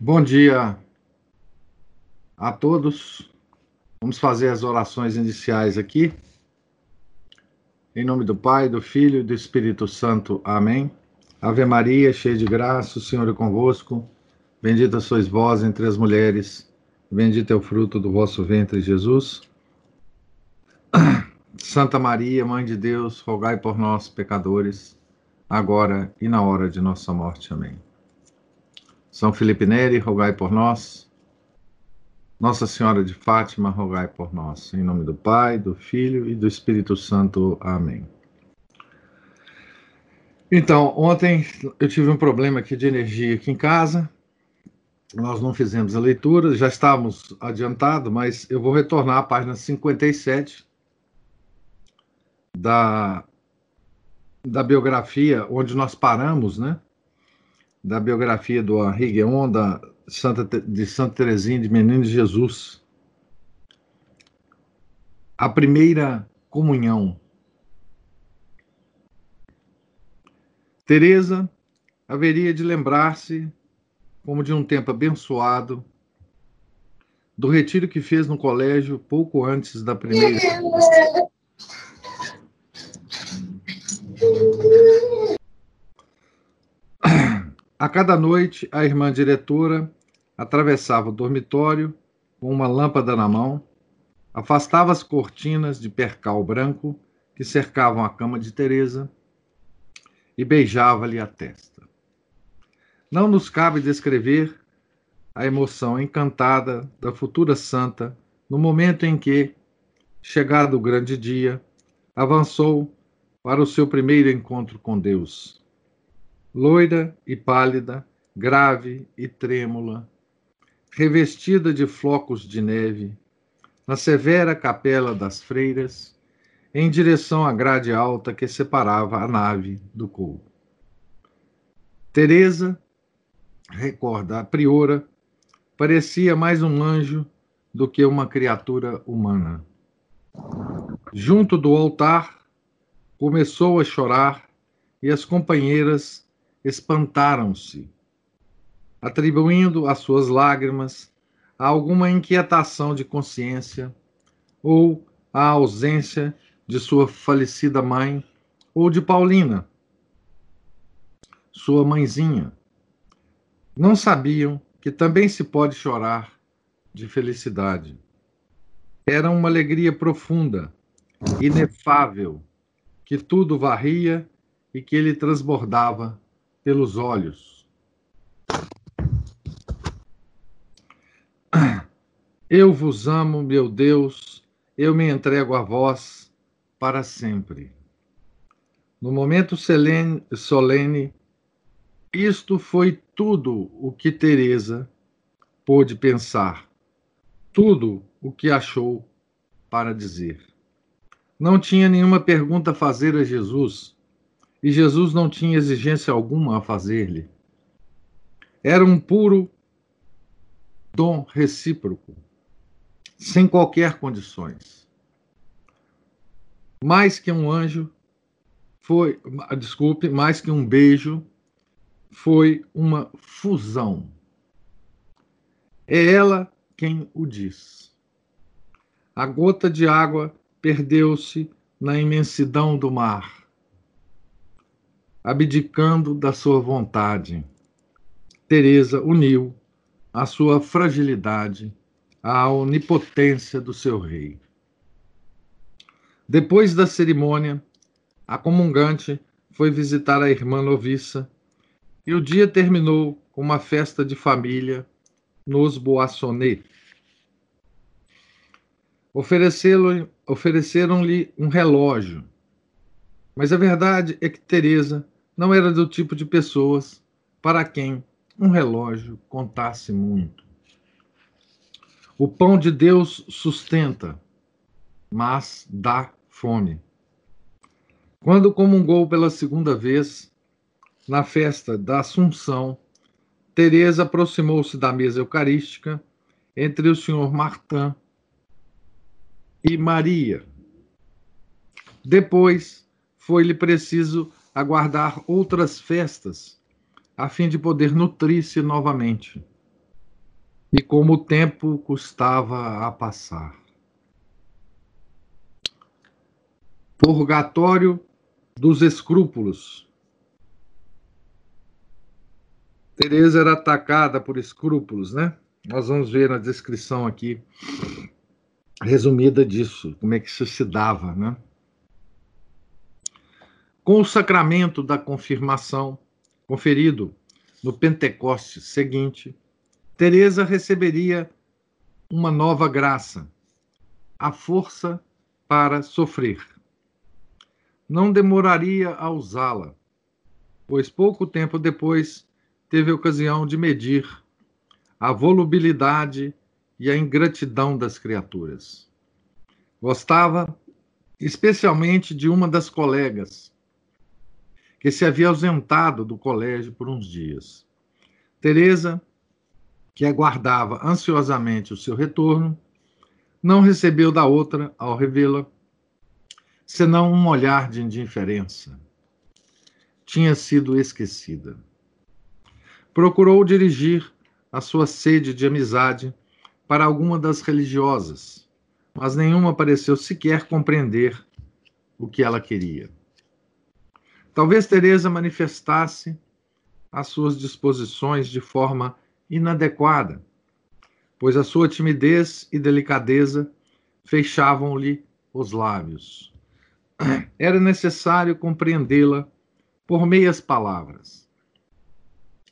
Bom dia a todos. Vamos fazer as orações iniciais aqui. Em nome do Pai, do Filho e do Espírito Santo. Amém. Ave Maria, cheia de graça, o Senhor é convosco. Bendita sois vós entre as mulheres, bendito é o fruto do vosso ventre, Jesus. Santa Maria, Mãe de Deus, rogai por nós, pecadores, agora e na hora de nossa morte. Amém. São Felipe Neri, rogai por nós. Nossa Senhora de Fátima, rogai por nós. Em nome do Pai, do Filho e do Espírito Santo. Amém. Então, ontem eu tive um problema aqui de energia aqui em casa. Nós não fizemos a leitura, já estávamos adiantados, mas eu vou retornar à página 57 da, da biografia onde nós paramos, né? Da biografia do Henri Guéon, da Santa, de Santa Teresinha de Menino de Jesus. A primeira comunhão. Teresa haveria de lembrar-se, como de um tempo abençoado, do retiro que fez no colégio pouco antes da primeira. A cada noite, a irmã diretora atravessava o dormitório com uma lâmpada na mão, afastava as cortinas de percal branco que cercavam a cama de Teresa e beijava-lhe a testa. Não nos cabe descrever a emoção encantada da futura santa no momento em que, chegado o grande dia, avançou para o seu primeiro encontro com Deus. Loira e pálida, grave e trêmula, revestida de flocos de neve, na severa capela das freiras, em direção à grade alta que separava a nave do coro. Teresa, recorda a priora, parecia mais um anjo do que uma criatura humana. Junto do altar, começou a chorar e as companheiras espantaram-se, atribuindo as suas lágrimas a alguma inquietação de consciência ou à ausência de sua falecida mãe ou de Paulina, sua mãezinha. Não sabiam que também se pode chorar de felicidade. Era uma alegria profunda, inefável, que tudo varria e que ele transbordava pelos olhos. Eu vos amo, meu Deus, eu me entrego a vós para sempre. No momento solene, solene isto foi tudo o que Teresa pôde pensar, tudo o que achou para dizer não tinha nenhuma pergunta a fazer a Jesus e Jesus não tinha exigência alguma a fazer-lhe. Era um puro dom recíproco, sem qualquer condições. Mais que um anjo, foi, desculpe, mais que um beijo, foi uma fusão. É ela quem o diz. A gota de água perdeu-se na imensidão do mar, abdicando da sua vontade. Teresa uniu a sua fragilidade à onipotência do seu rei. Depois da cerimônia, a comungante foi visitar a irmã noviça e o dia terminou com uma festa de família nos Boissonnet. Ofereceram-lhe um relógio. Mas a verdade é que Teresa não era do tipo de pessoas para quem um relógio contasse muito. O pão de Deus sustenta, mas dá fome. Quando comungou pela segunda vez, na festa da Assunção, Teresa aproximou-se da mesa eucarística entre o senhor Martin e Maria. Depois foi-lhe preciso aguardar outras festas a fim de poder nutrir-se novamente. E como o tempo custava a passar. Purgatório dos escrúpulos. Teresa era atacada por escrúpulos, né? Nós vamos ver na descrição aqui resumida disso, como é que isso se dava, né? Com o sacramento da confirmação conferido no Pentecostes seguinte, Teresa receberia uma nova graça, a força para sofrer. Não demoraria a usá-la, pois pouco tempo depois teve ocasião de medir a volubilidade e a ingratidão das criaturas. Gostava especialmente de uma das colegas, que se havia ausentado do colégio por uns dias. Teresa, que aguardava ansiosamente o seu retorno, não recebeu da outra, ao revê-la, senão um olhar de indiferença. Tinha sido esquecida procurou dirigir a sua sede de amizade para alguma das religiosas, mas nenhuma pareceu sequer compreender o que ela queria. Talvez Teresa manifestasse as suas disposições de forma inadequada, pois a sua timidez e delicadeza fechavam-lhe os lábios. Era necessário compreendê-la por meias palavras.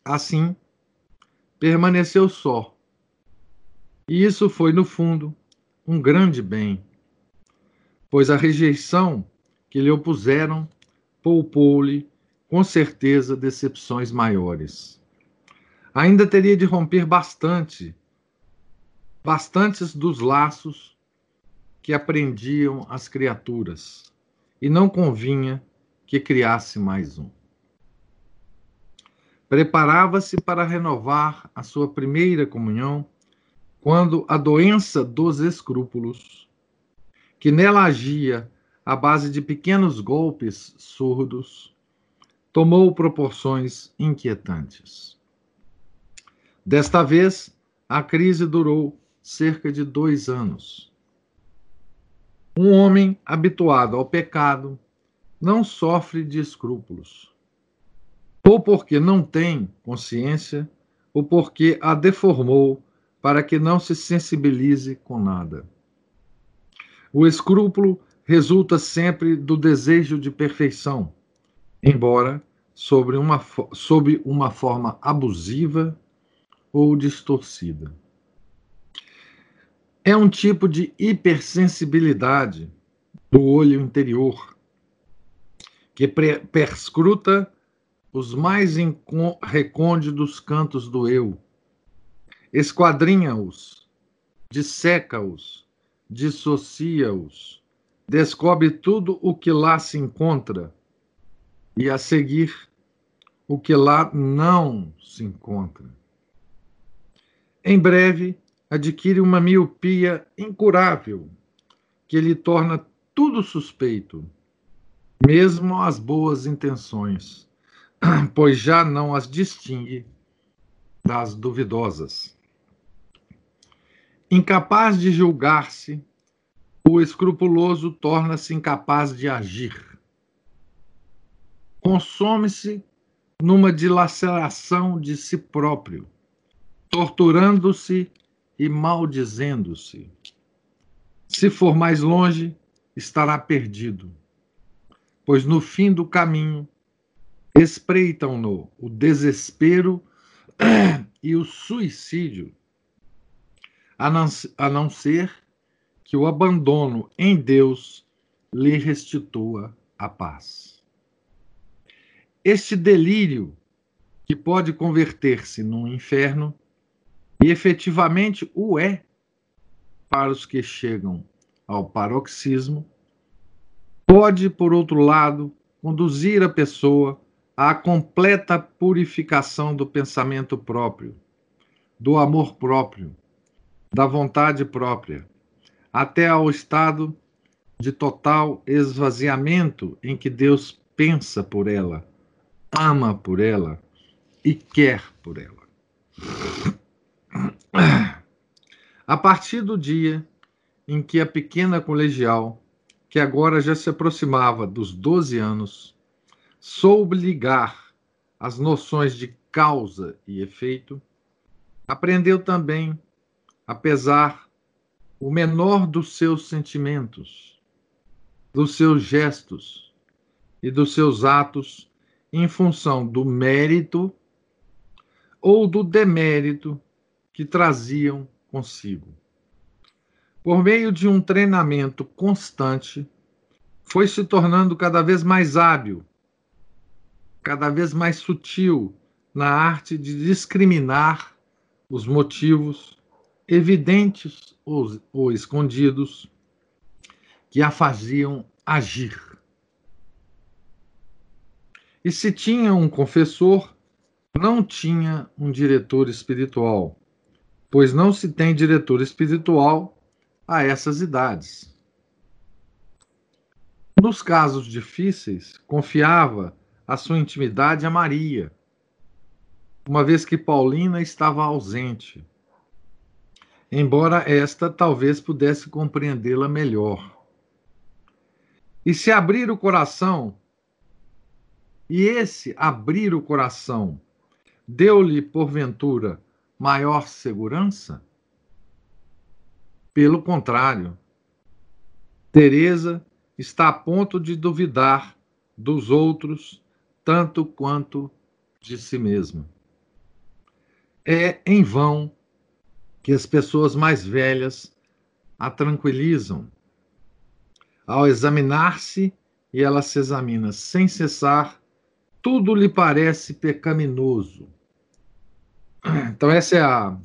Assim, permaneceu só. E isso foi, no fundo, um grande bem, pois a rejeição que lhe opuseram poupou-lhe, com certeza, decepções maiores. Ainda teria de romper bastante, bastantes dos laços que aprendiam as criaturas, e não convinha que criasse mais um preparava-se para renovar a sua primeira comunhão quando a doença dos escrúpulos, que nela agia à base de pequenos golpes surdos, tomou proporções inquietantes. Desta vez, a crise durou cerca de dois anos. Um homem habituado ao pecado não sofre de escrúpulos ou porque não tem consciência, ou porque a deformou para que não se sensibilize com nada. O escrúpulo resulta sempre do desejo de perfeição, embora sobre uma, sob uma forma abusiva ou distorcida. É um tipo de hipersensibilidade do olho interior que perscruta os mais recônditos cantos do eu. Esquadrinha-os, disseca-os, dissocia-os, descobre tudo o que lá se encontra e, a seguir, o que lá não se encontra. Em breve, adquire uma miopia incurável que lhe torna tudo suspeito, mesmo as boas intenções pois já não as distingue das duvidosas. Incapaz de julgar-se, o escrupuloso torna-se incapaz de agir. Consome-se numa dilaceração de si próprio, torturando-se e maldizendo-se. Se for mais longe, estará perdido, pois no fim do caminho espreitam-no o desespero e o suicídio, a não, a não ser que o abandono em Deus lhe restitua a paz. Este delírio, que pode converter-se num inferno, e efetivamente o é para os que chegam ao paroxismo, pode, por outro lado, conduzir a pessoa à completa purificação do pensamento próprio, do amor próprio, da vontade própria, até ao estado de total esvaziamento em que Deus pensa por ela, ama por ela e quer por ela. A partir do dia em que a pequena colegial, que agora já se aproximava dos 12 anos, soube ligar as noções de causa e efeito, aprendeu também, apesar o menor dos seus sentimentos, dos seus gestos e dos seus atos em função do mérito ou do demérito que traziam consigo. Por meio de um treinamento constante, foi se tornando cada vez mais hábil, cada vez mais sutil na arte de discriminar os motivos evidentes ou, ou escondidos que a faziam agir. E se tinha um confessor, não tinha um diretor espiritual, pois não se tem diretor espiritual a essas idades. Nos casos difíceis, confiava a sua intimidade a Maria, uma vez que Paulina estava ausente, embora esta talvez pudesse compreendê-la melhor. E se abrir o coração, e esse abrir o coração deu-lhe, porventura, maior segurança? Pelo contrário, Teresa está a ponto de duvidar dos outros tanto quanto de si mesma. É em vão que as pessoas mais velhas a tranquilizam. Ao examinar-se, e ela se examina sem cessar, tudo lhe parece pecaminoso. Então, essa é a,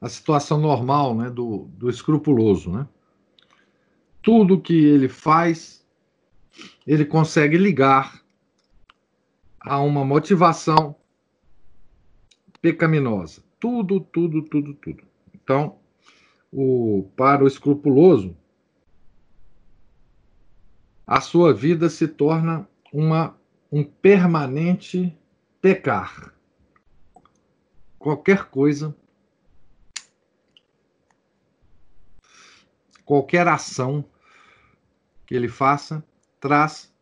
a situação normal né, do, do escrupuloso. Né? Tudo que ele faz, ele consegue ligar a uma motivação pecaminosa. Tudo, tudo, tudo, tudo. Então, o, para o escrupuloso, a sua vida se torna uma, um permanente pecar. Qualquer coisa, qualquer ação que ele faça, traz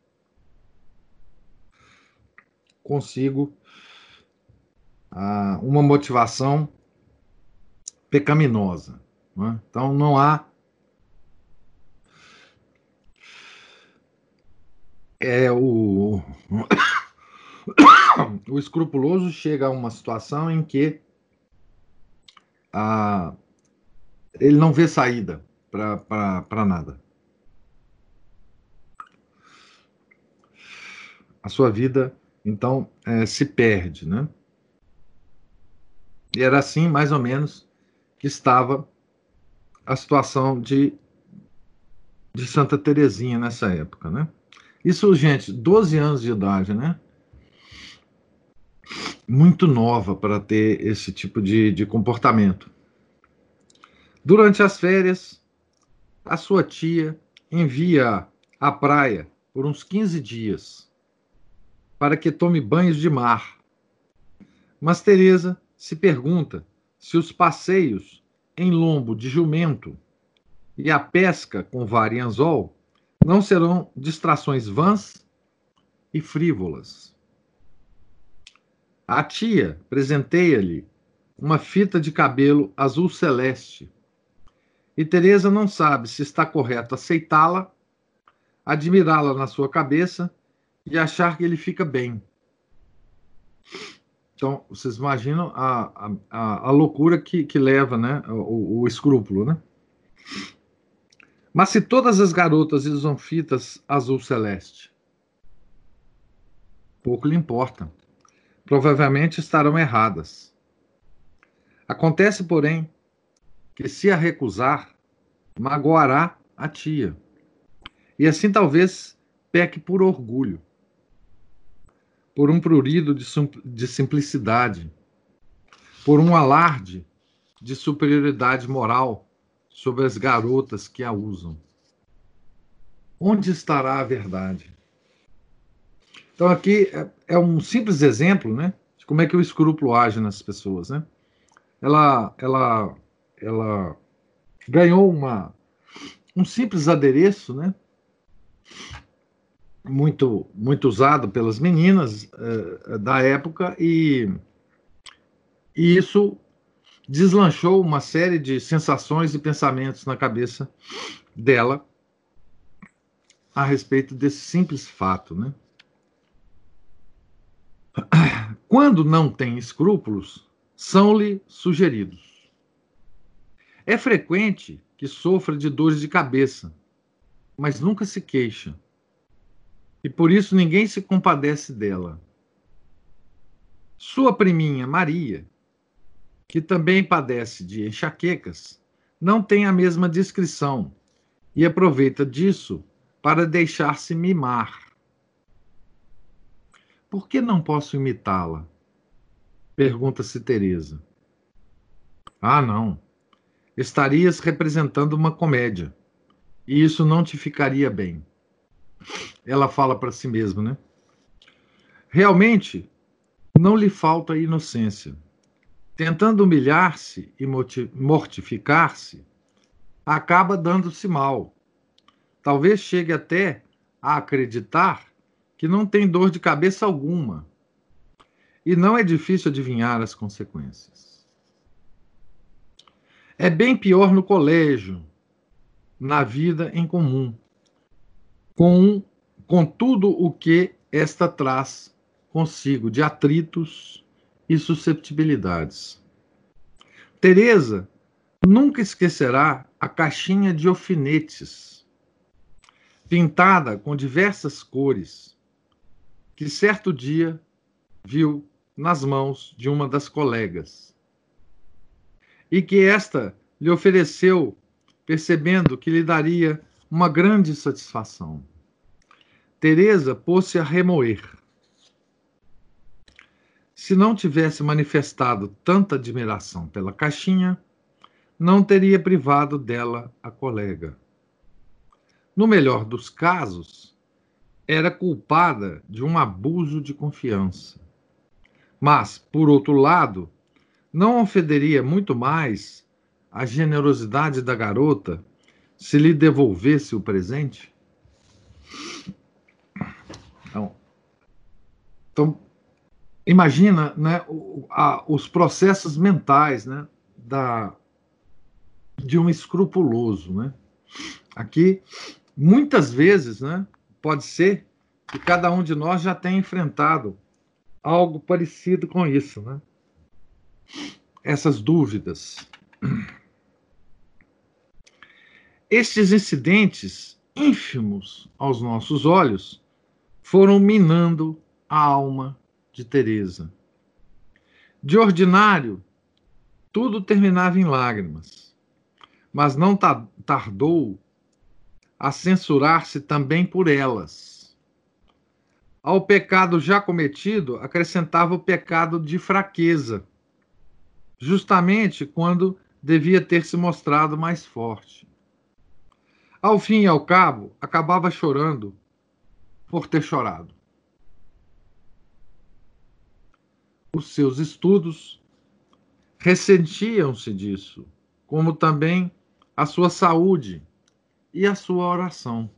consigo ah, uma motivação pecaminosa. Né? Então não há é o o escrupuloso chega a uma situação em que ah, ele não vê saída para nada. A sua vida, então, é, se perde, né? E era assim, mais ou menos, que estava a situação de, de Santa Terezinha nessa época, né? Isso, gente, 12 anos de idade, né? Muito nova para ter esse tipo de, de comportamento. Durante as férias, a sua tia envia à praia por uns 15 dias para que tome banhos de mar. Mas Teresa se pergunta se os passeios em lombo de jumento e a pesca com varianzol não serão distrações vãs e frívolas. A tia presenteia-lhe uma fita de cabelo azul celeste e Teresa não sabe se está correto aceitá-la, admirá-la na sua cabeça e achar que ele fica bem. Então, vocês imaginam a, a, a loucura que, que leva né, o, o escrúpulo, né? Mas se todas as garotas usam fitas azul celeste, pouco lhe importa. Provavelmente estarão erradas. Acontece, porém, que se a recusar, magoará a tia. E assim talvez peque por orgulho por um prurido de, de simplicidade, por um alarde de superioridade moral sobre as garotas que a usam. Onde estará a verdade? Então, aqui é, é um simples exemplo, né? como é que o escrúpulo age nas pessoas, né? Ela, ela, ela ganhou uma, um simples adereço, né? Muito, muito usado pelas meninas uh, da época e, e isso deslanchou uma série de sensações e pensamentos na cabeça dela a respeito desse simples fato, né? Quando não tem escrúpulos, são-lhe sugeridos. É frequente que sofra de dores de cabeça, mas nunca se queixa. E por isso ninguém se compadece dela. Sua priminha Maria, que também padece de enxaquecas, não tem a mesma descrição e aproveita disso para deixar-se mimar. Por que não posso imitá-la? Pergunta-se Teresa. Ah, não. Estarias representando uma comédia. E isso não te ficaria bem. Ela fala para si mesma, né? Realmente, não lhe falta inocência. Tentando humilhar-se e mortificar-se, acaba dando-se mal Talvez chegue até a acreditar que não tem dor de cabeça alguma. E não é difícil adivinhar as consequências. É bem pior no colégio, na vida em comum, com, com tudo o que esta traz consigo de atritos e susceptibilidades. Teresa nunca esquecerá a caixinha de alfinetes pintada com diversas cores, que certo dia viu nas mãos de uma das colegas. E que esta lhe ofereceu, percebendo que lhe daria uma grande satisfação. Teresa pôs-se a remoer. Se não tivesse manifestado tanta admiração pela caixinha, não teria privado dela a colega no melhor dos casos, era culpada de um abuso de confiança. Mas, por outro lado, não ofenderia muito mais a generosidade da garota se lhe devolvesse o presente? Então, então imagina né, a, os processos mentais né, da, de um escrupuloso. Né? Aqui muitas vezes, né, pode ser que cada um de nós já tenha enfrentado algo parecido com isso, né? Essas dúvidas. Estes incidentes ínfimos aos nossos olhos foram minando a alma de Teresa. De ordinário, tudo terminava em lágrimas, mas não tardou a censurar-se também por elas. Ao pecado já cometido, acrescentava o pecado de fraqueza, justamente quando devia ter se mostrado mais forte. Ao fim e ao cabo, acabava chorando por ter chorado. Os seus estudos ressentiam-se disso, como também a sua saúde e a sua oração.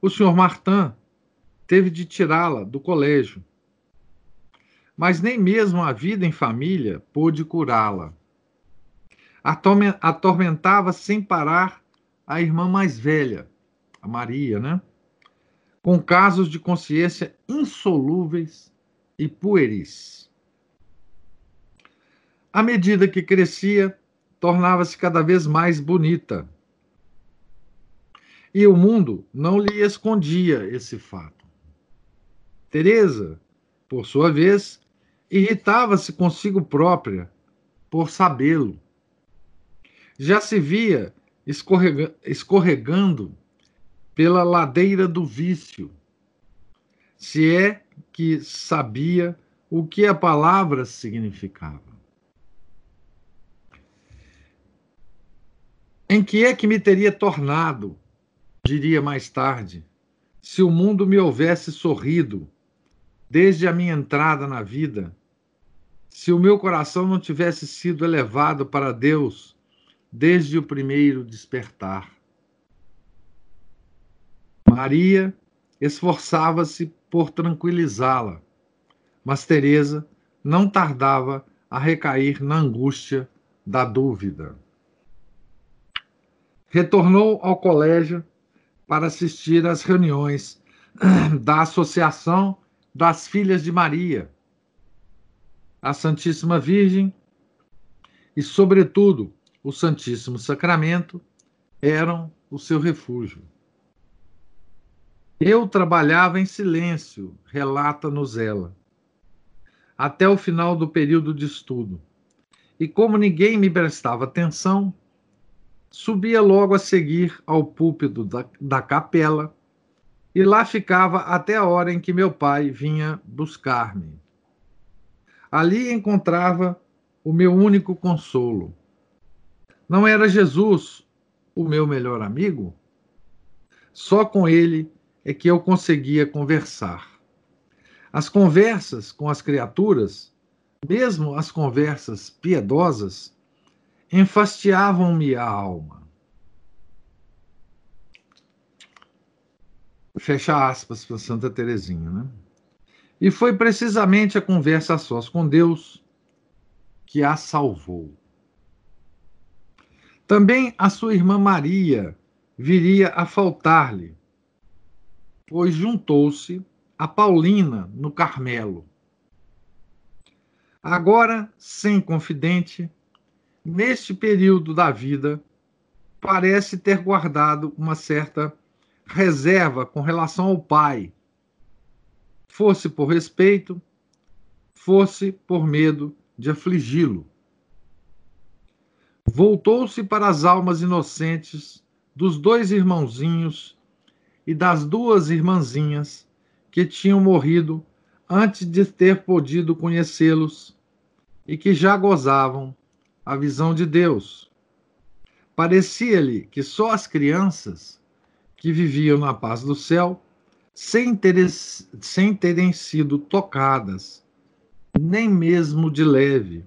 O senhor Martin teve de tirá-la do colégio, mas nem mesmo a vida em família pôde curá-la. Atormentava sem parar a irmã mais velha, a Maria, né? Com casos de consciência insolúveis e pueris. À medida que crescia, tornava-se cada vez mais bonita e o mundo não lhe escondia esse fato. Teresa, por sua vez, irritava-se consigo própria por sabê-lo. Já se via escorrega escorregando pela ladeira do vício, se é que sabia o que a palavra significava. Em que é que me teria tornado diria mais tarde, se o mundo me houvesse sorrido desde a minha entrada na vida, se o meu coração não tivesse sido elevado para Deus desde o primeiro despertar. Maria esforçava-se por tranquilizá-la, mas Teresa não tardava a recair na angústia da dúvida. Retornou ao colégio para assistir às reuniões da Associação das Filhas de Maria, a Santíssima Virgem e, sobretudo, o Santíssimo Sacramento eram o seu refúgio. Eu trabalhava em silêncio, relata-nos ela, até o final do período de estudo. E como ninguém me prestava atenção, subia logo a seguir ao púlpito da, da capela e lá ficava até a hora em que meu pai vinha buscar-me. Ali encontrava o meu único consolo. Não era Jesus o meu melhor amigo? Só com ele é que eu conseguia conversar. As conversas com as criaturas, mesmo as conversas piedosas, enfastiavam-me a alma. Fecha aspas para Santa Teresinha, né? E foi precisamente a conversa a sós com Deus que a salvou. Também a sua irmã Maria viria a faltar-lhe, pois juntou-se a Paulina no Carmelo. Agora, sem confidente, neste período da vida, parece ter guardado uma certa reserva com relação ao pai, fosse por respeito, fosse por medo de afligi-lo. Voltou-se para as almas inocentes dos dois irmãozinhos e das duas irmãzinhas que tinham morrido antes de ter podido conhecê-los e que já gozavam a visão de Deus. Parecia-lhe que só as crianças que viviam na paz do céu, sem, ter, sem terem sido tocadas, nem mesmo de leve,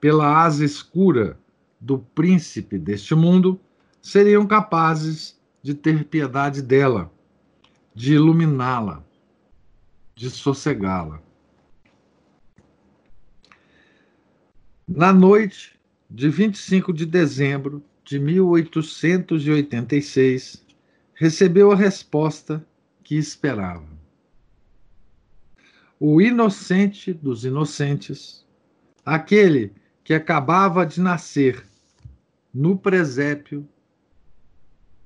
pela asa escura do príncipe deste mundo, seriam capazes de ter piedade dela, de iluminá-la, de sossegá-la. Na noite de 25 de dezembro de 1886, recebeu a resposta que esperava. O inocente dos inocentes, aquele que acabava de nascer no presépio,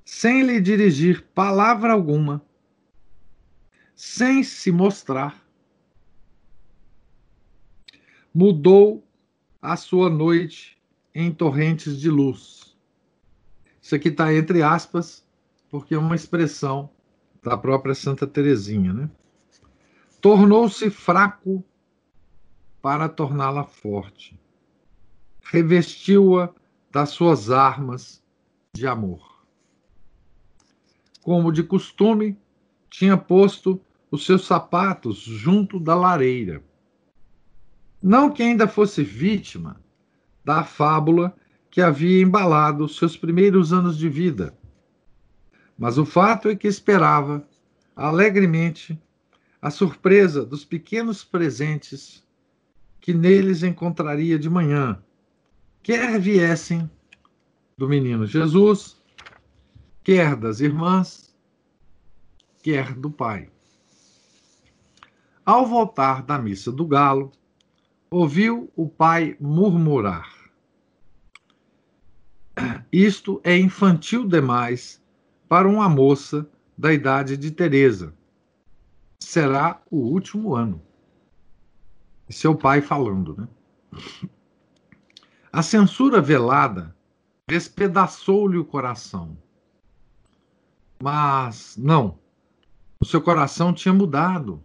sem lhe dirigir palavra alguma, sem se mostrar, mudou a sua noite em torrentes de luz. Isso aqui está entre aspas, porque é uma expressão da própria Santa Teresinha, né? Tornou-se fraco para torná-la forte. Revestiu-a das suas armas de amor. Como de costume, tinha posto os seus sapatos junto da lareira. Não que ainda fosse vítima da fábula que havia embalado seus primeiros anos de vida, mas o fato é que esperava alegremente a surpresa dos pequenos presentes que neles encontraria de manhã, quer viessem do menino Jesus, quer das irmãs, quer do pai. Ao voltar da missa do galo, ouviu o pai murmurar. Isto é infantil demais para uma moça da idade de Teresa. Será o último ano. Seu pai falando, né? A censura velada despedaçou-lhe o coração. Mas não, o seu coração tinha mudado.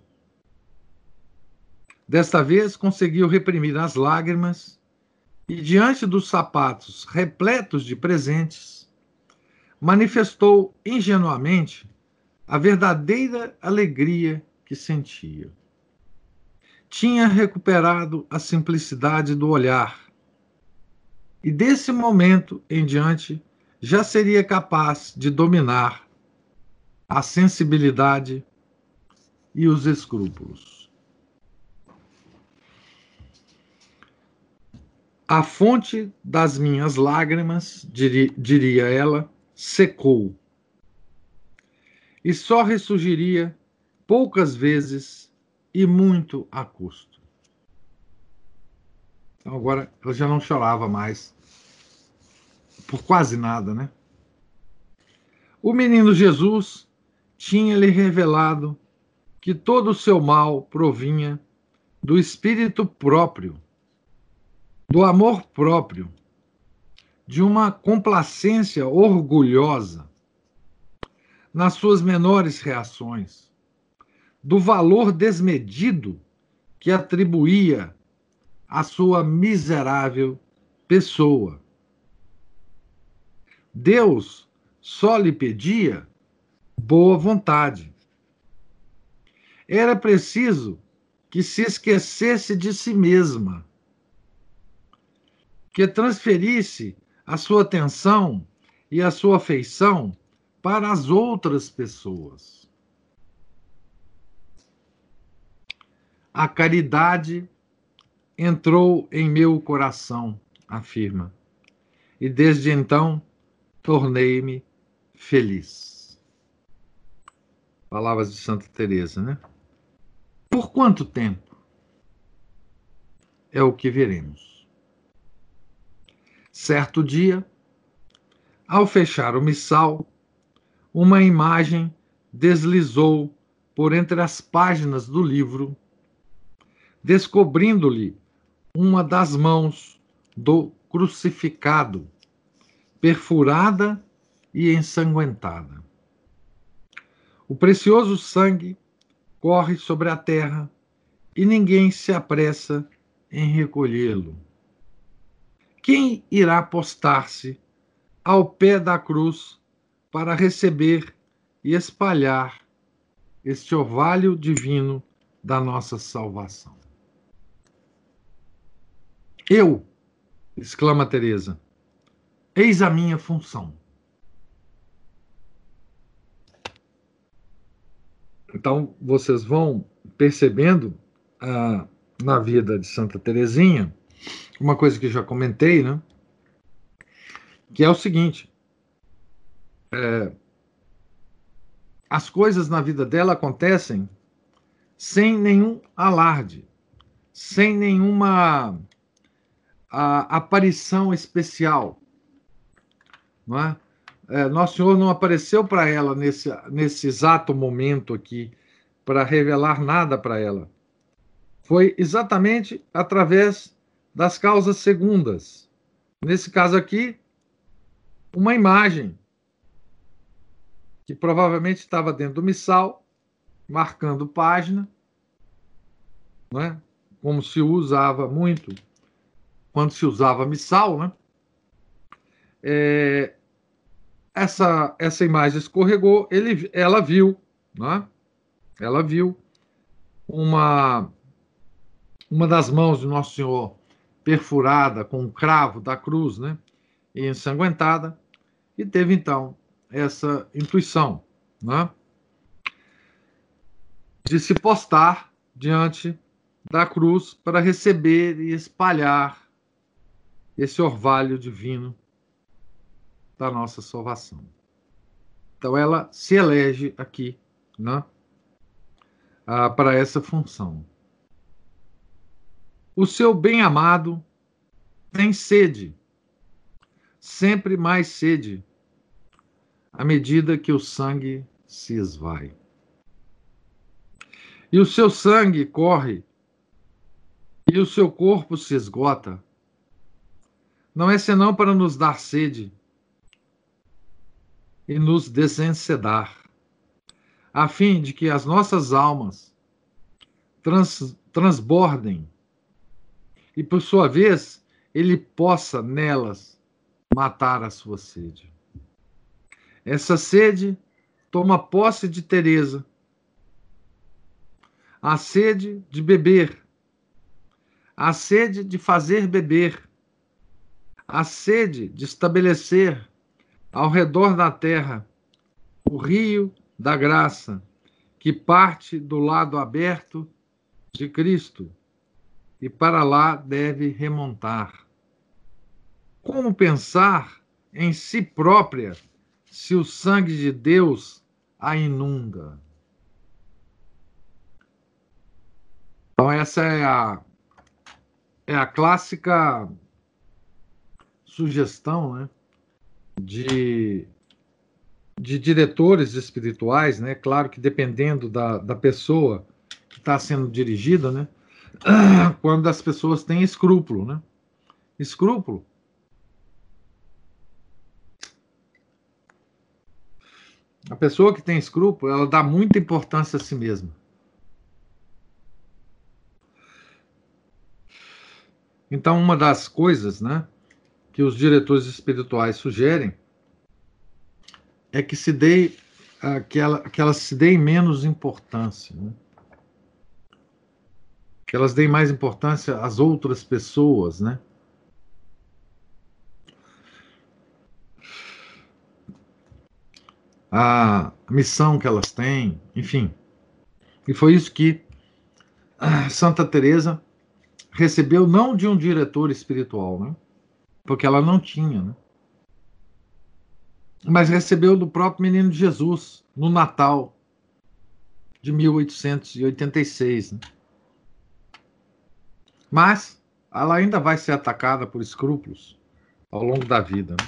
Desta vez conseguiu reprimir as lágrimas e, diante dos sapatos repletos de presentes, manifestou ingenuamente a verdadeira alegria que sentia. tinha recuperado a simplicidade do olhar. E desse momento em diante já seria capaz de dominar a sensibilidade e os escrúpulos. A fonte das minhas lágrimas, diria ela, secou. E só ressurgiria poucas vezes e muito a custo. Então agora ela já não chorava mais por quase nada, né? O menino Jesus tinha-lhe revelado que todo o seu mal provinha do espírito próprio, do amor próprio, de uma complacência orgulhosa nas suas menores reações, do valor desmedido que atribuía à sua miserável pessoa. Deus só lhe pedia boa vontade. Era preciso que se esquecesse de si mesma, que transferisse a sua atenção e a sua afeição para as outras pessoas. A caridade entrou em meu coração, afirma, e desde então tornei-me feliz. Palavras de Santa Teresa, né? Por quanto tempo? É o que veremos. Certo dia, ao fechar o missal, uma imagem deslizou por entre as páginas do livro, descobrindo-lhe uma das mãos do crucificado, perfurada e ensanguentada. O precioso sangue corre sobre a terra e ninguém se apressa em recolhê-lo. Quem irá postar-se ao pé da cruz para receber e espalhar este orvalho divino da nossa salvação? Eu, exclama Teresa, eis a minha função. Então, vocês vão percebendo ah, na vida de Santa Teresinha uma coisa que já comentei, né? Que é o seguinte: é, as coisas na vida dela acontecem sem nenhum alarde, sem nenhuma a, aparição especial. Não é? É, Nosso Senhor não apareceu para ela nesse, nesse exato momento aqui para revelar nada para ela. Foi exatamente através das causas segundas. Nesse caso aqui, uma imagem que provavelmente estava dentro do missal, marcando página, não é? como se usava muito quando se usava missal, né? É, essa, essa imagem escorregou, ele, ela viu, né? ela viu uma, uma das mãos de Nosso Senhor perfurada com um cravo da cruz, né? E ensanguentada, e teve então essa intuição, né? De se postar diante da cruz para receber e espalhar esse orvalho divino da nossa salvação. Então ela se elege aqui, né, ah, para essa função. O seu bem-amado tem sede, sempre mais sede, à medida que o sangue se esvai. E o seu sangue corre, e o seu corpo se esgota. Não é senão para nos dar sede e nos desencedar, a fim de que as nossas almas trans, transbordem e, por sua vez, ele possa nelas matar a sua sede. Essa sede toma posse de Teresa. A sede de beber a sede de fazer beber, a sede de estabelecer ao redor da terra o rio da graça, que parte do lado aberto de Cristo e para lá deve remontar. Como pensar em si própria se o sangue de Deus a inunda? Então, essa é a, é a clássica sugestão né, de, de diretores espirituais, né? Claro que dependendo da, da pessoa que está sendo dirigida, né? Quando as pessoas têm escrúpulo, né? Escrúpulo. A pessoa que tem escrúpulo, ela dá muita importância a si mesma. Então, uma das coisas, né, que os diretores espirituais sugerem é que se dê uh, que, ela, que elas se deem menos importância, né? que elas deem mais importância às outras pessoas, né? A missão que elas têm, enfim. E foi isso que Santa Teresa recebeu não de um diretor espiritual, né? Porque ela não tinha, né? Mas recebeu do próprio menino Jesus no Natal de 1886. Né? Mas ela ainda vai ser atacada por escrúpulos ao longo da vida. Né?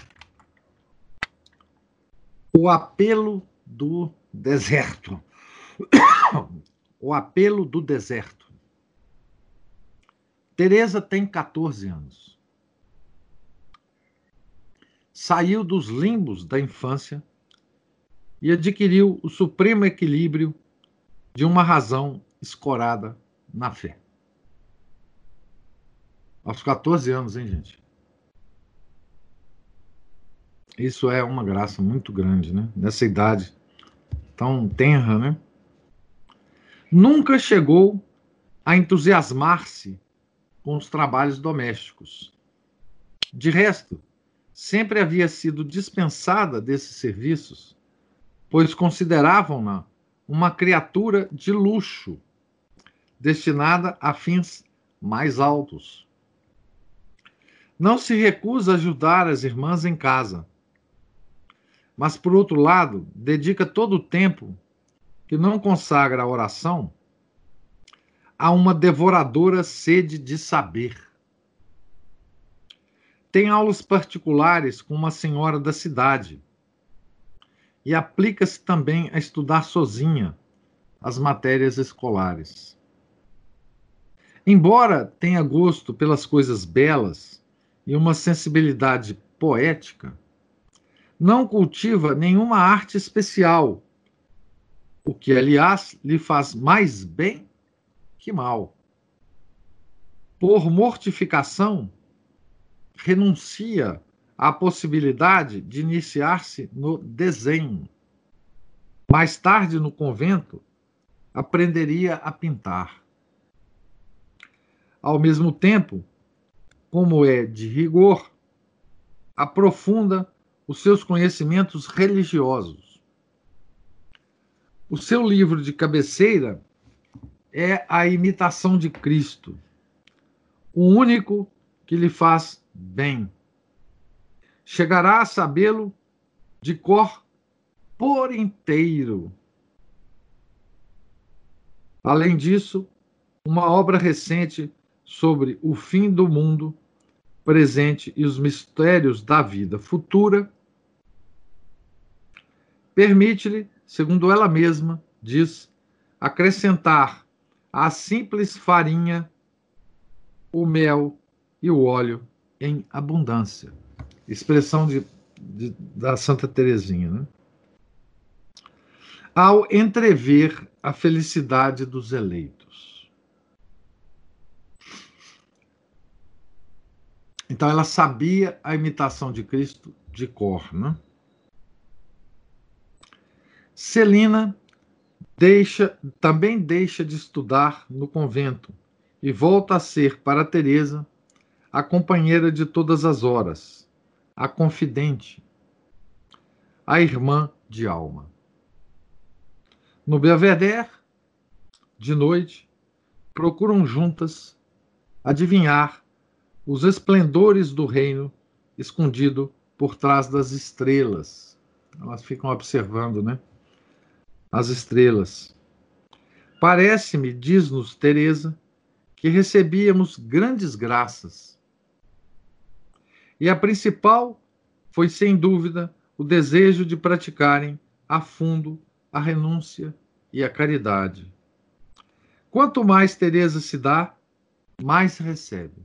O apelo do deserto. o apelo do deserto. Teresa tem 14 anos. Saiu dos limbos da infância e adquiriu o supremo equilíbrio de uma razão escorada na fé. Aos 14 anos, hein, gente? Isso é uma graça muito grande, né? Nessa idade tão tenra, né? Nunca chegou a entusiasmar-se com os trabalhos domésticos. De resto, sempre havia sido dispensada desses serviços, pois consideravam-na uma criatura de luxo, destinada a fins mais altos. Não se recusa a ajudar as irmãs em casa, mas, por outro lado, dedica todo o tempo que não consagra a oração a uma devoradora sede de saber. Tem aulas particulares com uma senhora da cidade e aplica-se também a estudar sozinha as matérias escolares. Embora tenha gosto pelas coisas belas, e uma sensibilidade poética, não cultiva nenhuma arte especial, o que, aliás, lhe faz mais bem que mal. Por mortificação, renuncia à possibilidade de iniciar-se no desenho. Mais tarde, no convento, aprenderia a pintar. Ao mesmo tempo, como é de rigor, aprofunda os seus conhecimentos religiosos. O seu livro de cabeceira é A Imitação de Cristo, o único que lhe faz bem. Chegará a sabê-lo de cor por inteiro. Além disso, uma obra recente sobre o fim do mundo presente e os mistérios da vida futura, permite-lhe, segundo ela mesma diz, acrescentar à simples farinha o mel e o óleo em abundância. Expressão de, de, da Santa Teresinha. Né? Ao entrever a felicidade dos eleitos. Então ela sabia a imitação de Cristo de cor, né? Celina deixa, também deixa de estudar no convento e volta a ser para Teresa a companheira de todas as horas, a confidente, a irmã de alma. No Belvedere, de noite, procuram juntas adivinhar os esplendores do reino escondido por trás das estrelas. Elas ficam observando, né? As estrelas. Parece-me, diz-nos Teresa, que recebíamos grandes graças. E a principal foi, sem dúvida, o desejo de praticarem a fundo a renúncia e a caridade. Quanto mais Teresa se dá, mais recebe,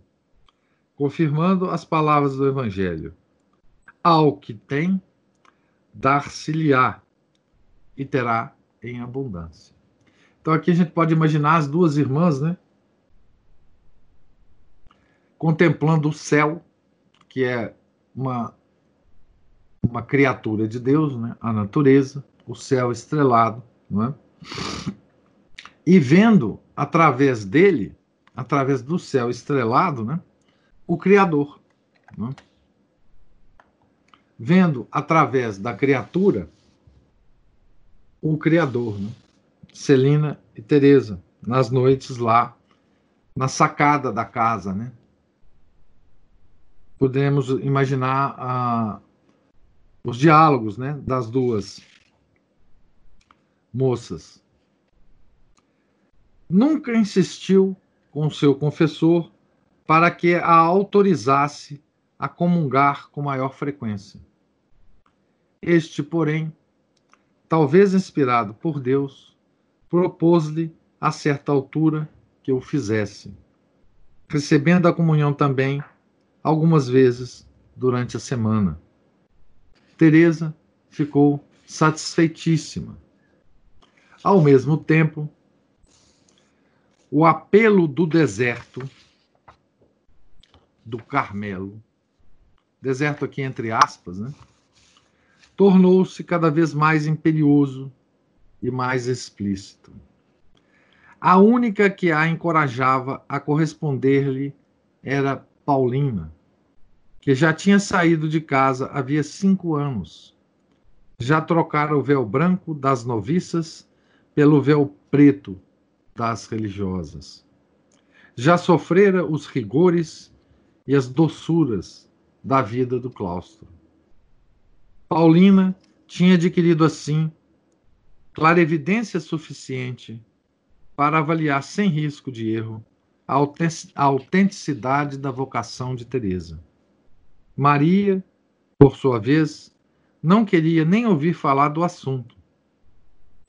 confirmando as palavras do Evangelho. Ao que tem, dar-se-lhe-á e terá em abundância. Então aqui a gente pode imaginar as duas irmãs, né? Contemplando o céu, que é uma, uma criatura de Deus, né? A natureza, o céu estrelado, não é? E vendo através dele, através do céu estrelado, né? O Criador. Né? Vendo através da criatura o Criador, né? Celina e Teresa, nas noites lá, na sacada da casa, né? Podemos imaginar ah, os diálogos, né, das duas moças. Nunca insistiu com seu confessor para que a autorizasse a comungar com maior frequência. Este, porém, talvez inspirado por Deus, propôs-lhe a certa altura que o fizesse, recebendo a comunhão também algumas vezes durante a semana. Teresa ficou satisfeitíssima. Ao mesmo tempo, o apelo do deserto do Carmelo, deserto aqui entre aspas, né? tornou-se cada vez mais imperioso e mais explícito. A única que a encorajava a corresponder-lhe era Paulina, que já tinha saído de casa havia cinco anos. Já trocara o véu branco das noviças pelo véu preto das religiosas. Já sofrera os rigores e as doçuras da vida do claustro. Paulina tinha adquirido assim clarevidência suficiente para avaliar sem risco de erro a autenticidade da vocação de Teresa. Maria, por sua vez, não queria nem ouvir falar do assunto,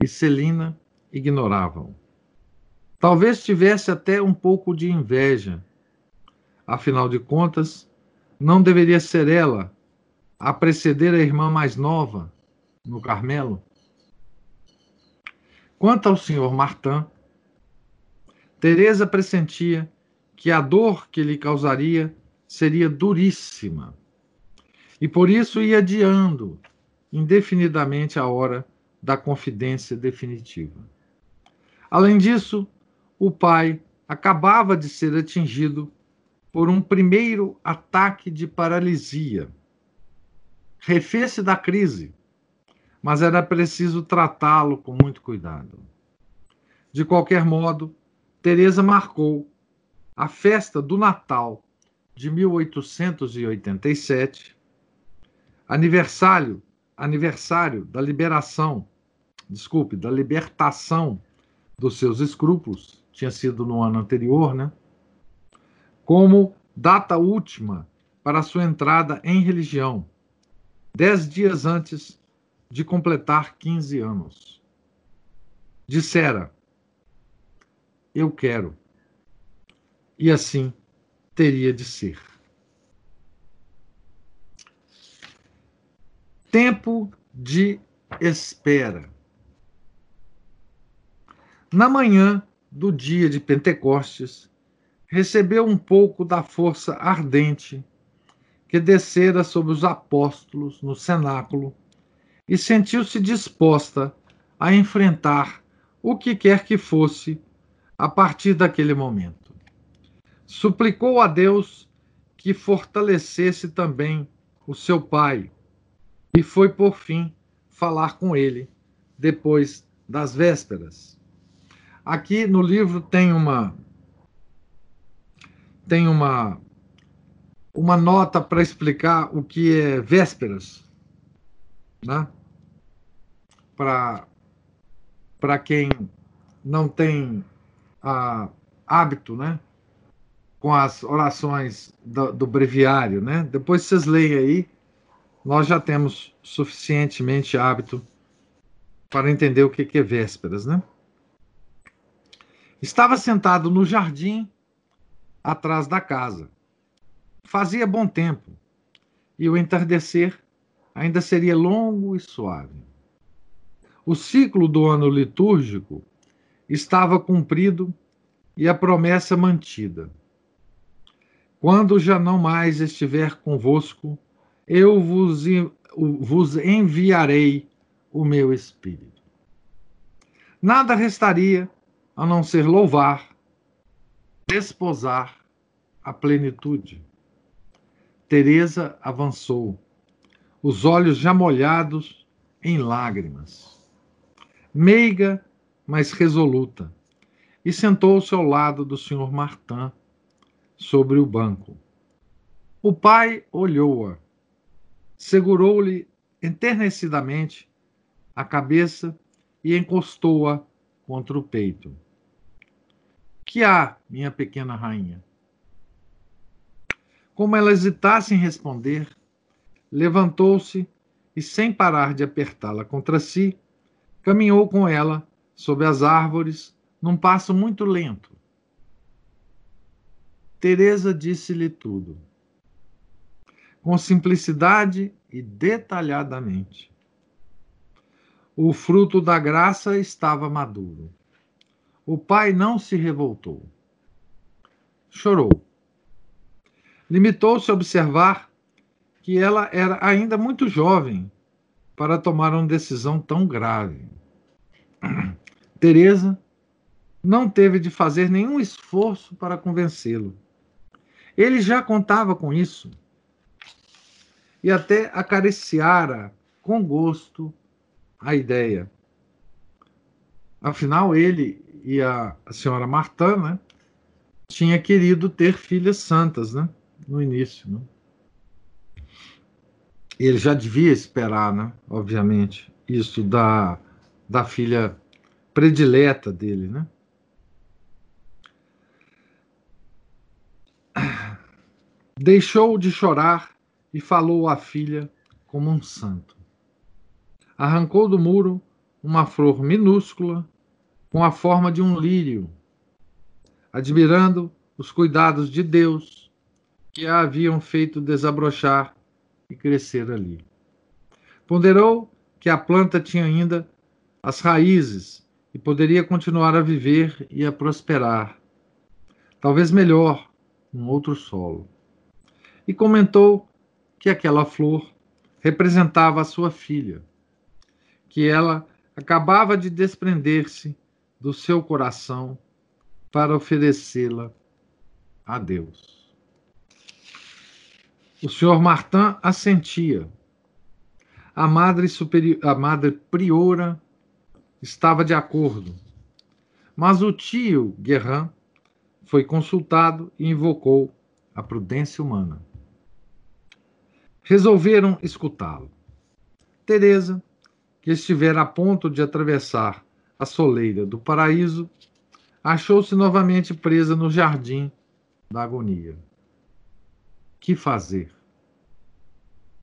e Celina ignorava-o. Talvez tivesse até um pouco de inveja. Afinal de contas, não deveria ser ela a preceder a irmã mais nova no Carmelo? Quanto ao senhor Martin, Teresa pressentia que a dor que lhe causaria seria duríssima. E por isso ia adiando indefinidamente a hora da confidência definitiva. Além disso, o pai acabava de ser atingido por um primeiro ataque de paralisia. Refez-se da crise, mas era preciso tratá-lo com muito cuidado. De qualquer modo, Teresa marcou a festa do Natal de 1887, aniversário, aniversário da liberação, desculpe, da libertação dos seus escrúpulos, tinha sido no ano anterior, né? Como data última para sua entrada em religião, dez dias antes de completar 15 anos. Dissera: Eu quero. E assim teria de ser. Tempo de espera. Na manhã do dia de Pentecostes, recebeu um pouco da força ardente que descera sobre os apóstolos no cenáculo e sentiu-se disposta a enfrentar o que quer que fosse a partir daquele momento. suplicou a Deus que fortalecesse também o seu pai e foi por fim falar com ele depois das vésperas. Aqui no livro tem uma tem uma uma nota para explicar o que é vésperas, né? Para para quem não tem ah, hábito, né? Com as orações do, do breviário, né? Depois vocês leem aí, nós já temos suficientemente hábito para entender o que é vésperas, né? Estava sentado no jardim atrás da casa. Fazia bom tempo e o entardecer ainda seria longo e suave. O ciclo do ano litúrgico estava cumprido e a promessa mantida. Quando já não mais estiver convosco, eu vos, vos enviarei o meu espírito. Nada restaria a não ser louvar, desposar a plenitude. Teresa avançou, os olhos já molhados em lágrimas. Meiga, mas resoluta, e sentou-se ao lado do senhor Martin, sobre o banco. O pai olhou-a, segurou-lhe enternecidamente a cabeça e encostou-a contra o peito. Que há, minha pequena rainha? Como ela hesitasse em responder, levantou-se e, sem parar de apertá-la contra si, caminhou com ela sob as árvores num passo muito lento. Teresa disse-lhe tudo, com simplicidade e detalhadamente. O fruto da graça estava maduro. O pai não se revoltou. Chorou. Limitou-se a observar que ela era ainda muito jovem para tomar uma decisão tão grave. Teresa não teve de fazer nenhum esforço para convencê-lo. Ele já contava com isso e até acariciara com gosto a ideia. Afinal, ele e a, senhora Martã, né, tinha querido ter filhas santas, né, no início, né? Ele já devia esperar, né, obviamente, isso da, da filha predileta dele, né? Deixou de chorar e falou à filha como um santo. Arrancou do muro uma flor minúscula com a forma de um lírio, admirando os cuidados de Deus que a haviam feito desabrochar e crescer ali. Ponderou que a planta tinha ainda as raízes e poderia continuar a viver e a prosperar, talvez melhor num outro solo. E comentou que aquela flor representava a sua filha, que ela acabava de desprender-se do seu coração para oferecê-la a Deus. O senhor Martin assentia. A madre, superior, a madre priora estava de acordo. Mas o tio Guerrin foi consultado e invocou a prudência humana. Resolveram escutá-lo. Teresa, que estivera a ponto de atravessar a soleira do paraíso, achou-se novamente presa no jardim da agonia. Que fazer?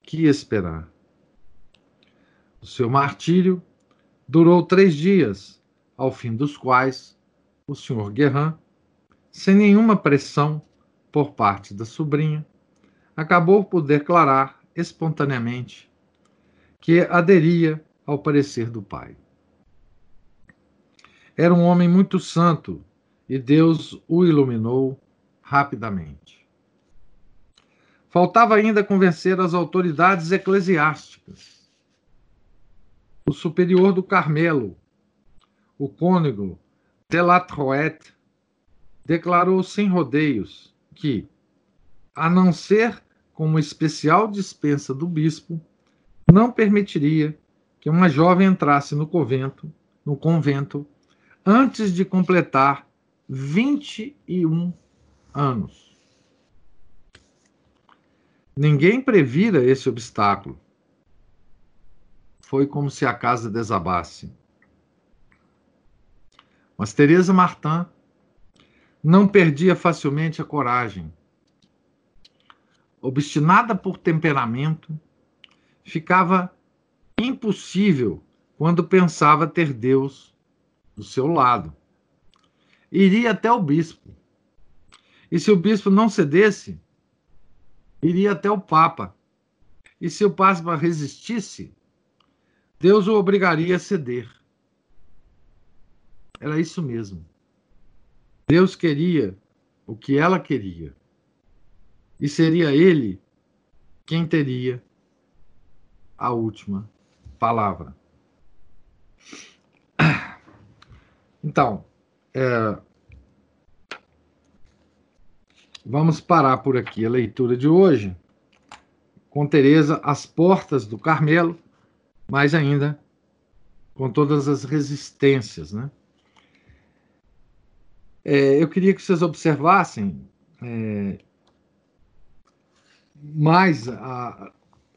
Que esperar? O seu martírio durou três dias, ao fim dos quais o senhor Guerrin, sem nenhuma pressão por parte da sobrinha, acabou por declarar espontaneamente que aderia ao parecer do pai. Era um homem muito santo e Deus o iluminou rapidamente. Faltava ainda convencer as autoridades eclesiásticas. O superior do Carmelo, o cônego Delatroet, declarou sem rodeios que, a não ser como especial dispensa do bispo, não permitiria que uma jovem entrasse no convento, no convento antes de completar 21 anos. Ninguém previra esse obstáculo. Foi como se a casa desabasse. Mas Teresa Martin não perdia facilmente a coragem. Obstinada por temperamento, ficava impossível quando pensava ter Deus do seu lado. Iria até o bispo. E se o bispo não cedesse, iria até o Papa. E se o Papa resistisse, Deus o obrigaria a ceder. Era isso mesmo. Deus queria o que ela queria. E seria ele quem teria a última palavra. Então, é, vamos parar por aqui a leitura de hoje com Teresa às portas do Carmelo, mas ainda com todas as resistências, né? É, eu queria que vocês observassem é, mais a,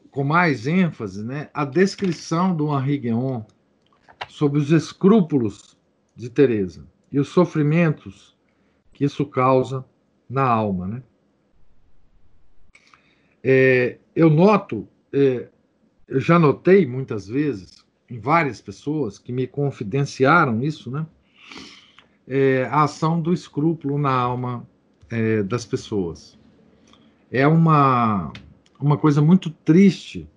com mais ênfase né, a descrição do Henri Guéon sobre os escrúpulos de Teresa e os sofrimentos que isso causa na alma. Né? É, eu noto, é, eu já notei muitas vezes em várias pessoas que me confidenciaram isso, né? É, a ação do escrúpulo na alma é, das pessoas. É uma uma coisa muito triste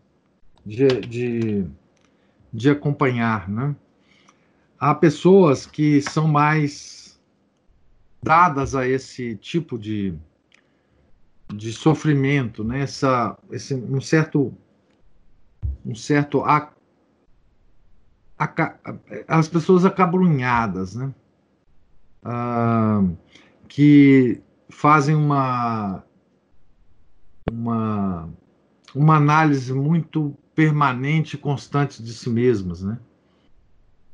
de, de, de acompanhar, né? Há pessoas que são mais dadas a esse tipo de, de sofrimento, né? Essa, esse, um certo um certo a, a, as pessoas acabrunhadas, né? Ah, que fazem uma uma, uma análise muito permanente e constante de si mesmas, né?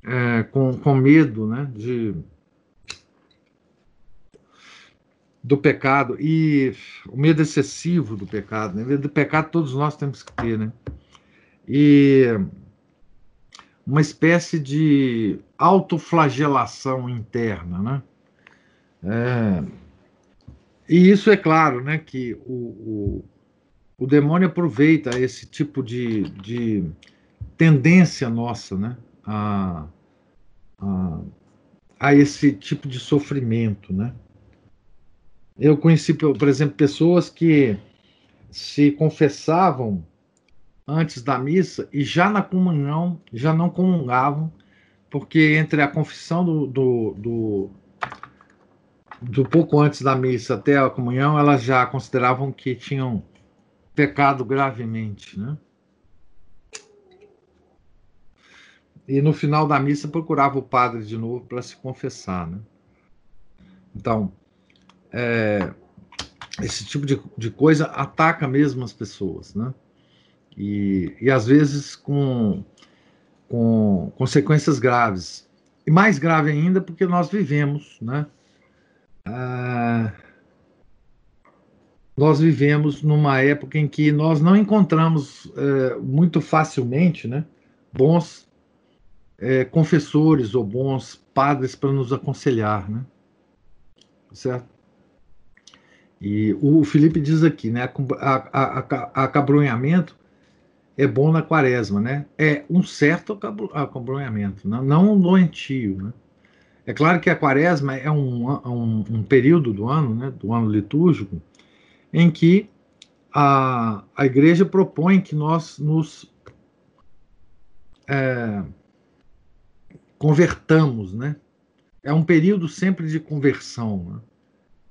É, com, com medo né? de, do pecado e o medo excessivo do pecado. Né? O medo do pecado todos nós temos que ter, né? E uma espécie de autoflagelação interna, né? É, e isso é claro, né, que o, o, o demônio aproveita esse tipo de, de tendência nossa, né, a, a, a esse tipo de sofrimento, né. Eu conheci, por exemplo, pessoas que se confessavam antes da missa e já na comunhão já não comungavam, porque entre a confissão do, do, do do pouco antes da missa até a comunhão, elas já consideravam que tinham pecado gravemente, né? E no final da missa procurava o padre de novo para se confessar, né? Então, é, esse tipo de, de coisa ataca mesmo as pessoas, né? E, e às vezes com, com consequências graves. E mais grave ainda porque nós vivemos, né? Ah, nós vivemos numa época em que nós não encontramos é, muito facilmente né, bons é, confessores ou bons padres para nos aconselhar, né? certo? E o Felipe diz aqui, né, acabrunhamento é bom na quaresma, né? É um certo acabrunhamento, não, não um doentio, né? É claro que a quaresma é um, um, um período do ano, né, do ano litúrgico, em que a, a igreja propõe que nós nos é, convertamos, né? É um período sempre de conversão. Né?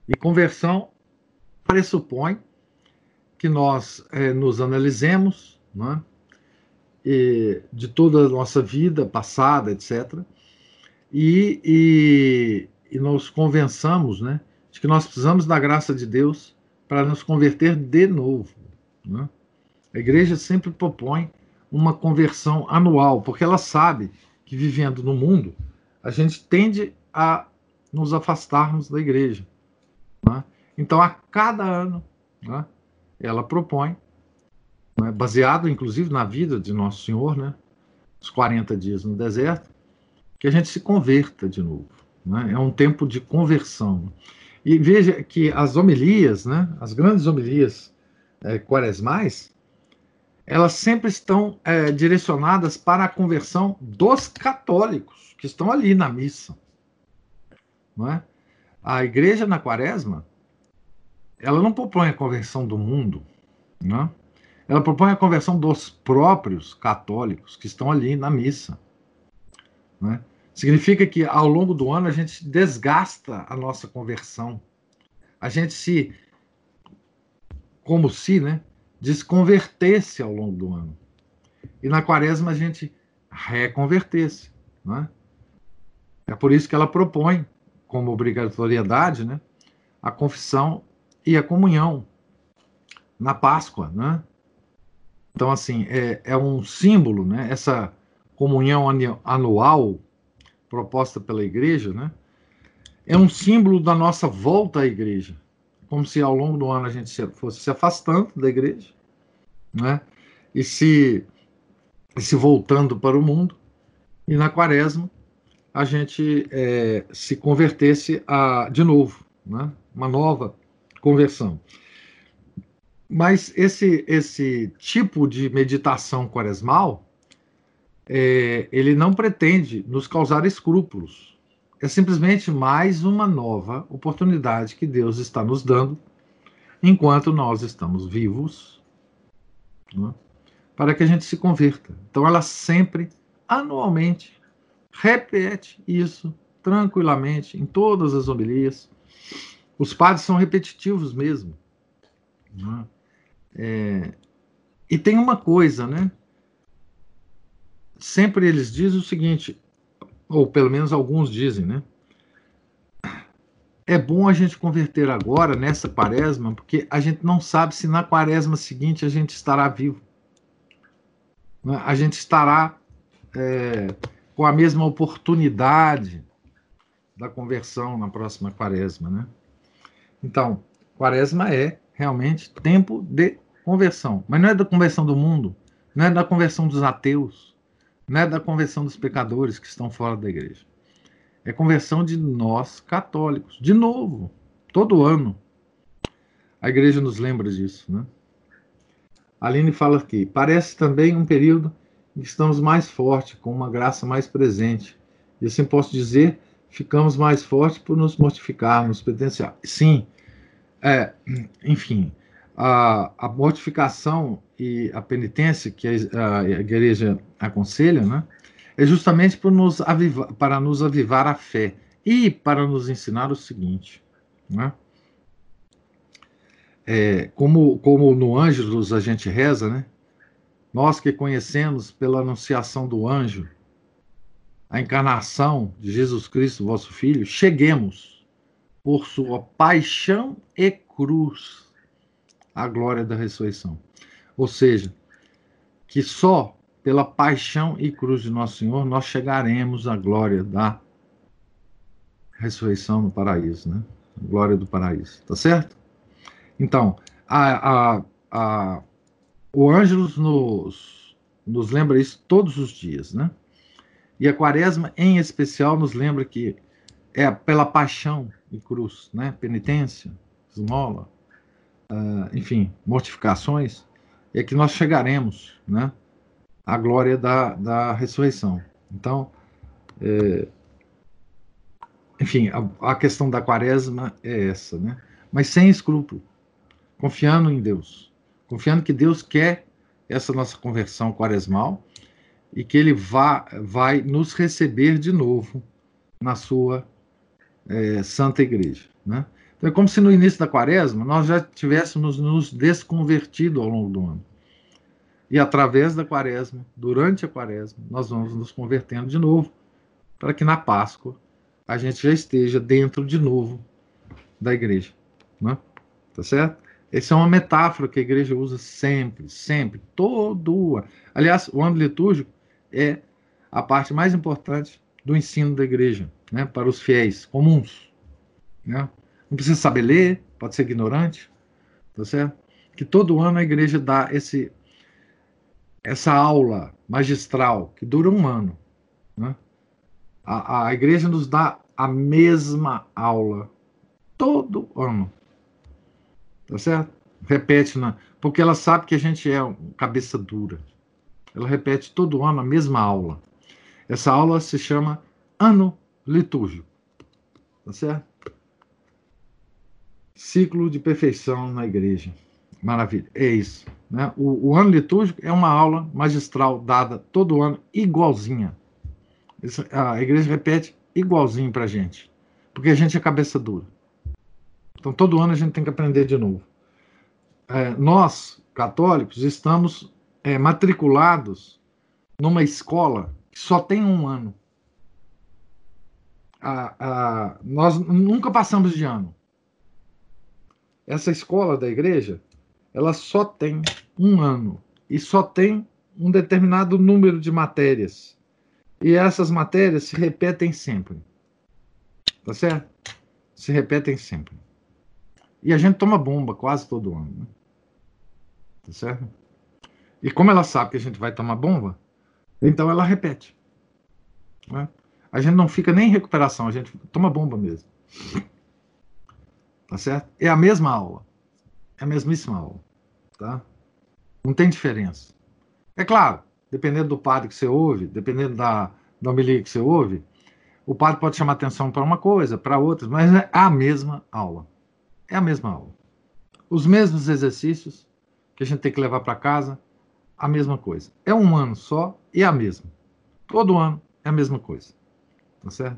E conversão pressupõe que nós é, nos analisemos né? e, de toda a nossa vida passada, etc., e, e, e nos convençamos né, de que nós precisamos da graça de Deus para nos converter de novo. Né? A igreja sempre propõe uma conversão anual, porque ela sabe que vivendo no mundo, a gente tende a nos afastarmos da igreja. Né? Então, a cada ano, né, ela propõe, né, baseado inclusive na vida de Nosso Senhor, né, os 40 dias no deserto, que a gente se converta de novo. Né? É um tempo de conversão. E veja que as homilias, né, as grandes homilias é, quaresmais, elas sempre estão é, direcionadas para a conversão dos católicos que estão ali na missa. Não é? A igreja na quaresma, ela não propõe a conversão do mundo, não é? Ela propõe a conversão dos próprios católicos que estão ali na missa. Não é? Significa que ao longo do ano a gente desgasta a nossa conversão. A gente se, como se, né, desconvertesse ao longo do ano. E na quaresma a gente reconvertesse. Né? É por isso que ela propõe, como obrigatoriedade, né, a confissão e a comunhão na Páscoa. Né? Então, assim, é, é um símbolo, né, essa comunhão anual proposta pela igreja, né, é um símbolo da nossa volta à igreja como se ao longo do ano a gente fosse se afastando da igreja, né? E se, e se voltando para o mundo, e na quaresma a gente é, se convertesse a, de novo, né? uma nova conversão. Mas esse, esse tipo de meditação quaresmal, é, ele não pretende nos causar escrúpulos, é simplesmente mais uma nova oportunidade que Deus está nos dando enquanto nós estamos vivos, né, para que a gente se converta. Então, ela sempre, anualmente, repete isso tranquilamente em todas as homilias. Os padres são repetitivos mesmo. Né? É, e tem uma coisa, né? Sempre eles dizem o seguinte: ou pelo menos alguns dizem, né? É bom a gente converter agora nessa quaresma, porque a gente não sabe se na quaresma seguinte a gente estará vivo. Né? A gente estará é, com a mesma oportunidade da conversão na próxima quaresma, né? Então, quaresma é realmente tempo de conversão, mas não é da conversão do mundo, não é da conversão dos ateus, não é da conversão dos pecadores que estão fora da igreja. É conversão de nós católicos. De novo, todo ano. A igreja nos lembra disso, né? Aline fala aqui: parece também um período em que estamos mais fortes, com uma graça mais presente. E assim posso dizer, ficamos mais fortes por nos mortificarmos, penitenciar. Sim, é, enfim, a, a mortificação e a penitência que a, a igreja aconselha, né, é justamente para nos, avivar, para nos avivar a fé e para nos ensinar o seguinte, né? É, como, como no Ângelus a gente reza, né? Nós que conhecemos pela anunciação do anjo a encarnação de Jesus Cristo, vosso Filho, cheguemos por sua paixão e cruz a glória da ressurreição. Ou seja, que só pela paixão e cruz de Nosso Senhor nós chegaremos à glória da ressurreição no paraíso, né? A glória do paraíso, tá certo? Então, a, a, a, o Ângelus nos, nos lembra isso todos os dias, né? E a Quaresma, em especial, nos lembra que é pela paixão e cruz, né? Penitência, esmola, uh, enfim, mortificações, é que nós chegaremos né, à glória da, da ressurreição. Então, é, enfim, a, a, questão da quaresma é essa, né? mas sem escrúpulo, confiando em Deus, confiando que Deus quer essa nossa conversão quaresmal e que Ele vá, vai nos receber de novo na sua é, Santa Igreja. Né? É como se no início da quaresma nós já tivéssemos nos desconvertido ao longo do ano. E através da quaresma, durante a quaresma, nós vamos nos convertendo de novo, para que na Páscoa a gente já esteja dentro de novo da igreja. Né? Tá certo? Essa é uma metáfora que a igreja usa sempre, sempre, todo ano. Aliás, o ano litúrgico é a parte mais importante do ensino da igreja, né, para os fiéis comuns. Né? Não precisa saber ler, pode ser ignorante, tá certo? Que todo ano a igreja dá esse, essa aula magistral que dura um ano. Né? A, a igreja nos dá a mesma aula todo ano. Tá certo? Repete, na, porque ela sabe que a gente é cabeça dura. Ela repete todo ano a mesma aula. Essa aula se chama Ano Litúrgico. Tá certo? Ciclo de perfeição na igreja. Maravilha. É isso. Né? O, o ano litúrgico é uma aula magistral dada todo ano, igualzinha. Isso, a igreja repete igualzinho para a gente. Porque a gente é cabeça dura. Então, todo ano a gente tem que aprender de novo. É, nós, católicos, estamos é, matriculados numa escola que só tem um ano. nós nunca passamos de ano. Essa escola da igreja, ela só tem um ano e só tem um determinado número de matérias. E essas matérias se repetem sempre. Tá certo? Se repetem sempre. E a gente toma bomba quase todo ano. Né? Tá certo? E como ela sabe que a gente vai tomar bomba, então ela repete. Né? A gente não fica nem em recuperação, a gente toma bomba mesmo. Tá certo? É a mesma aula. É a mesmíssima aula. Tá? Não tem diferença. É claro, dependendo do padre que você ouve, dependendo da, da homilia que você ouve, o padre pode chamar atenção para uma coisa, para outra, mas é a mesma aula. É a mesma aula. Os mesmos exercícios que a gente tem que levar para casa, a mesma coisa. É um ano só e é a mesma. Todo ano é a mesma coisa. Tá certo?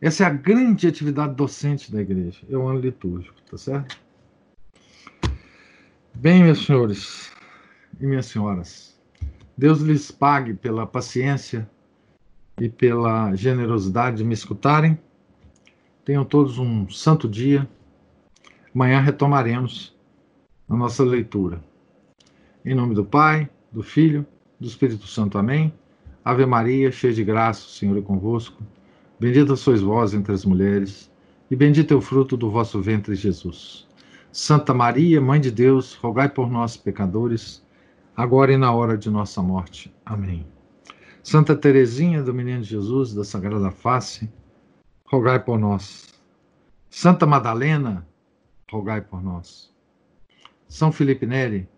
Essa é a grande atividade docente da igreja. É o ano litúrgico, tá certo? Bem, meus senhores e minhas senhoras, Deus lhes pague pela paciência e pela generosidade de me escutarem. Tenham todos um santo dia. Amanhã retomaremos a nossa leitura. Em nome do Pai, do Filho, do Espírito Santo. Amém. Ave Maria, cheia de graça, o Senhor é convosco. Bendita sois vós entre as mulheres, e bendito é o fruto do vosso ventre, Jesus. Santa Maria, Mãe de Deus, rogai por nós, pecadores, agora e na hora de nossa morte. Amém. Santa Teresinha do Menino Jesus, da Sagrada Face, rogai por nós. Santa Madalena, rogai por nós. São Felipe Neri,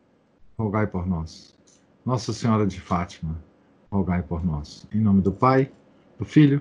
rogai por nós. Nossa Senhora de Fátima, rogai por nós. Em nome do Pai, do Filho